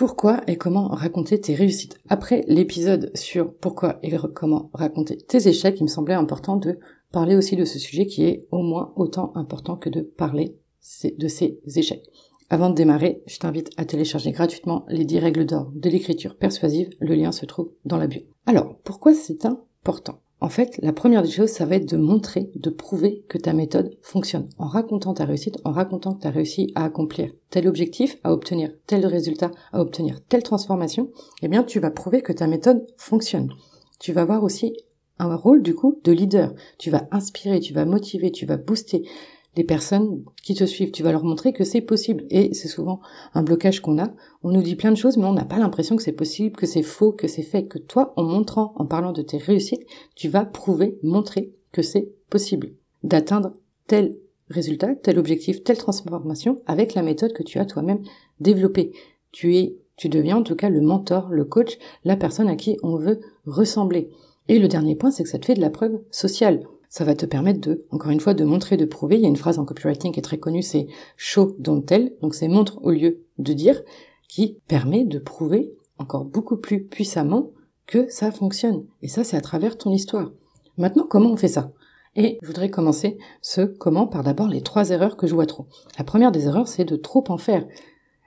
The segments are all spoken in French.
pourquoi et comment raconter tes réussites. Après l'épisode sur pourquoi et comment raconter tes échecs, il me semblait important de parler aussi de ce sujet qui est au moins autant important que de parler de ces échecs. Avant de démarrer, je t'invite à télécharger gratuitement les 10 règles d'or de l'écriture persuasive. Le lien se trouve dans la bio. Alors, pourquoi c'est important? En fait, la première des choses, ça va être de montrer, de prouver que ta méthode fonctionne. En racontant ta réussite, en racontant que tu as réussi à accomplir tel objectif, à obtenir tel résultat, à obtenir telle transformation, eh bien, tu vas prouver que ta méthode fonctionne. Tu vas avoir aussi un rôle, du coup, de leader. Tu vas inspirer, tu vas motiver, tu vas booster les personnes qui te suivent. Tu vas leur montrer que c'est possible. Et c'est souvent un blocage qu'on a. On nous dit plein de choses, mais on n'a pas l'impression que c'est possible, que c'est faux, que c'est fait. Que toi, en montrant, en parlant de tes réussites, tu vas prouver, montrer que c'est possible d'atteindre tel résultat, tel objectif, telle transformation avec la méthode que tu as toi-même développée. Tu es, tu deviens en tout cas le mentor, le coach, la personne à qui on veut ressembler. Et le dernier point, c'est que ça te fait de la preuve sociale ça va te permettre de, encore une fois, de montrer, de prouver. Il y a une phrase en copywriting qui est très connue, c'est show don't tell, donc c'est montre au lieu de dire, qui permet de prouver encore beaucoup plus puissamment que ça fonctionne. Et ça, c'est à travers ton histoire. Maintenant, comment on fait ça? Et je voudrais commencer ce comment par d'abord les trois erreurs que je vois trop. La première des erreurs, c'est de trop en faire.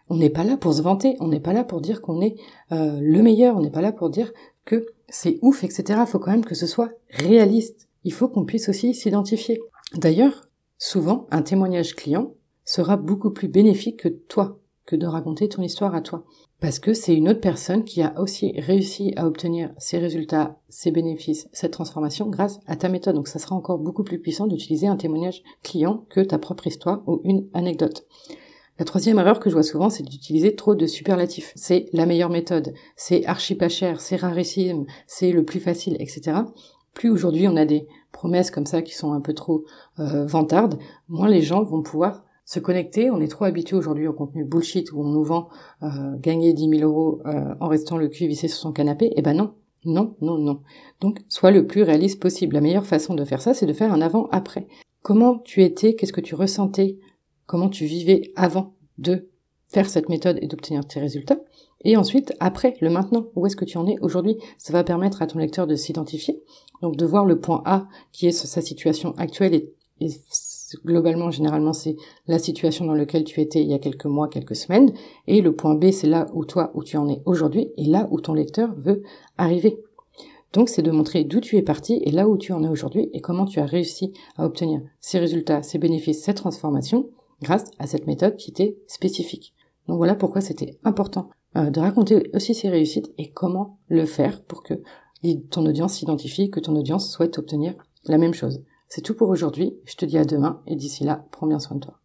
On n'est pas là pour se vanter, on n'est pas là pour dire qu'on est euh, le meilleur, on n'est pas là pour dire que c'est ouf, etc. Il faut quand même que ce soit réaliste il faut qu'on puisse aussi s'identifier. D'ailleurs, souvent, un témoignage client sera beaucoup plus bénéfique que toi, que de raconter ton histoire à toi. Parce que c'est une autre personne qui a aussi réussi à obtenir ses résultats, ses bénéfices, cette transformation grâce à ta méthode. Donc ça sera encore beaucoup plus puissant d'utiliser un témoignage client que ta propre histoire ou une anecdote. La troisième erreur que je vois souvent, c'est d'utiliser trop de superlatifs. C'est la meilleure méthode, c'est archi pas cher, c'est rarissime, c'est le plus facile, etc plus aujourd'hui on a des promesses comme ça qui sont un peu trop euh, vantardes, moins les gens vont pouvoir se connecter. On est trop habitué aujourd'hui au contenu bullshit où on nous vend euh, gagner 10 000 euros euh, en restant le cul vissé sur son canapé. Eh ben non, non, non, non. Donc sois le plus réaliste possible. La meilleure façon de faire ça, c'est de faire un avant-après. Comment tu étais, qu'est-ce que tu ressentais, comment tu vivais avant de faire cette méthode et d'obtenir tes résultats. Et ensuite, après, le maintenant, où est-ce que tu en es aujourd'hui? Ça va permettre à ton lecteur de s'identifier, donc de voir le point A qui est sa situation actuelle et, globalement, généralement, c'est la situation dans laquelle tu étais il y a quelques mois, quelques semaines, et le point B, c'est là où toi, où tu en es aujourd'hui, et là où ton lecteur veut arriver. Donc c'est de montrer d'où tu es parti et là où tu en es aujourd'hui et comment tu as réussi à obtenir ces résultats, ces bénéfices, cette transformation grâce à cette méthode qui était spécifique. Donc voilà pourquoi c'était important euh, de raconter aussi ses réussites et comment le faire pour que ton audience s'identifie, que ton audience souhaite obtenir la même chose. C'est tout pour aujourd'hui, je te dis à demain et d'ici là, prends bien soin de toi.